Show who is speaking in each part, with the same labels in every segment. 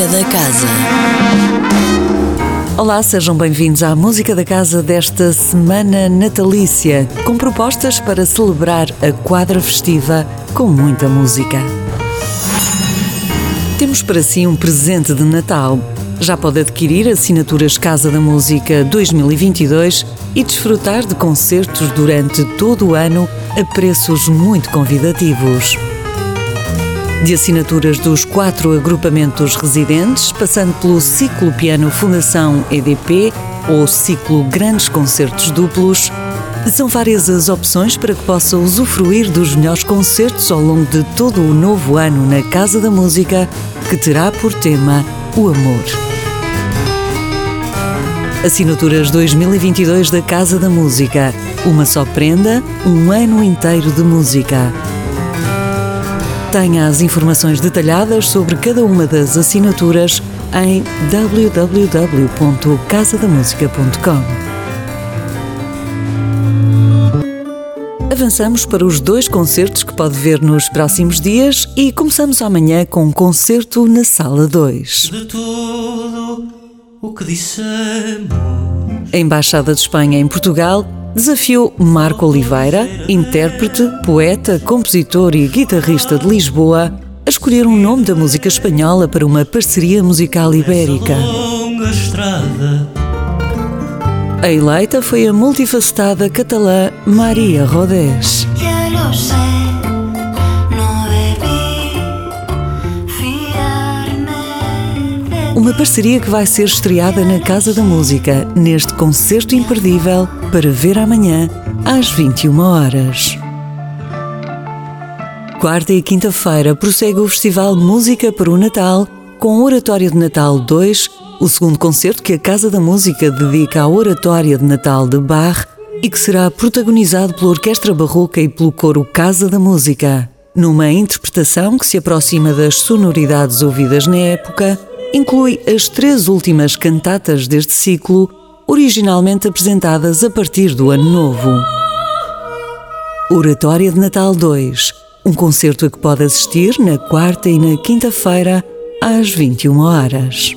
Speaker 1: Música da Casa.
Speaker 2: Olá, sejam bem-vindos à Música da Casa desta semana natalícia, com propostas para celebrar a quadra festiva com muita música. Temos para si um presente de Natal. Já pode adquirir assinaturas Casa da Música 2022 e desfrutar de concertos durante todo o ano a preços muito convidativos. De assinaturas dos quatro agrupamentos residentes, passando pelo Ciclo Piano Fundação EDP ou Ciclo Grandes Concertos Duplos, são várias as opções para que possa usufruir dos melhores concertos ao longo de todo o novo ano na Casa da Música, que terá por tema o amor. Assinaturas 2022 da Casa da Música. Uma só prenda, um ano inteiro de música. Tenha as informações detalhadas sobre cada uma das assinaturas em www.casadamusica.com. Avançamos para os dois concertos que pode ver nos próximos dias e começamos amanhã com um concerto na Sala 2.
Speaker 3: De tudo o que dissemos.
Speaker 2: A Embaixada de Espanha em Portugal desafiou Marco Oliveira, intérprete, poeta, compositor e guitarrista de Lisboa, a escolher um nome da música espanhola para uma parceria musical ibérica. A eleita foi a multifacetada catalã Maria Rodés. Uma parceria que vai ser estreada na Casa da Música, neste concerto imperdível para ver amanhã, às 21 horas. Quarta e quinta-feira prossegue o Festival Música para o Natal, com Oratório de Natal 2, o segundo concerto que a Casa da Música dedica à Oratória de Natal de Bach e que será protagonizado pela Orquestra Barroca e pelo Coro Casa da Música. Numa interpretação que se aproxima das sonoridades ouvidas na época, inclui as três últimas cantatas deste ciclo, originalmente apresentadas a partir do Ano Novo. Oratória de Natal 2, um concerto a que pode assistir na quarta e na quinta-feira, às 21 horas.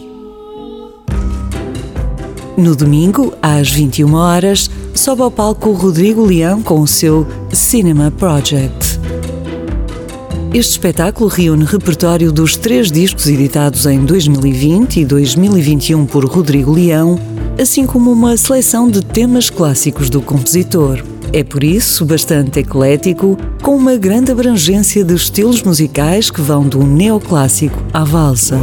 Speaker 2: No domingo, às 21 horas, sobe ao palco Rodrigo Leão com o seu Cinema Project. Este espetáculo reúne repertório dos três discos editados em 2020 e 2021 por Rodrigo Leão, assim como uma seleção de temas clássicos do compositor. É por isso bastante eclético, com uma grande abrangência de estilos musicais que vão do neoclássico à valsa.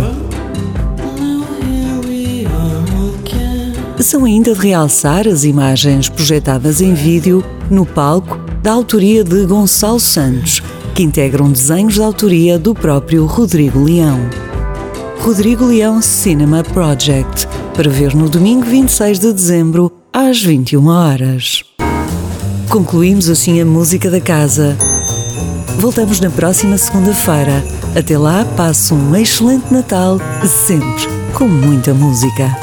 Speaker 2: São ainda de realçar as imagens projetadas em vídeo no palco da autoria de Gonçalo Santos, que integram desenhos de autoria do próprio Rodrigo Leão. Rodrigo Leão Cinema Project, para ver no domingo 26 de dezembro, às 21 horas. Concluímos assim a música da casa. Voltamos na próxima segunda-feira. Até lá, passe um excelente Natal, sempre com muita música.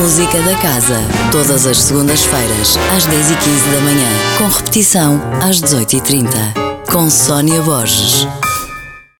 Speaker 1: Música da Casa. Todas as segundas-feiras, às 10h15 da manhã. Com repetição, às 18h30. Com Sónia Borges.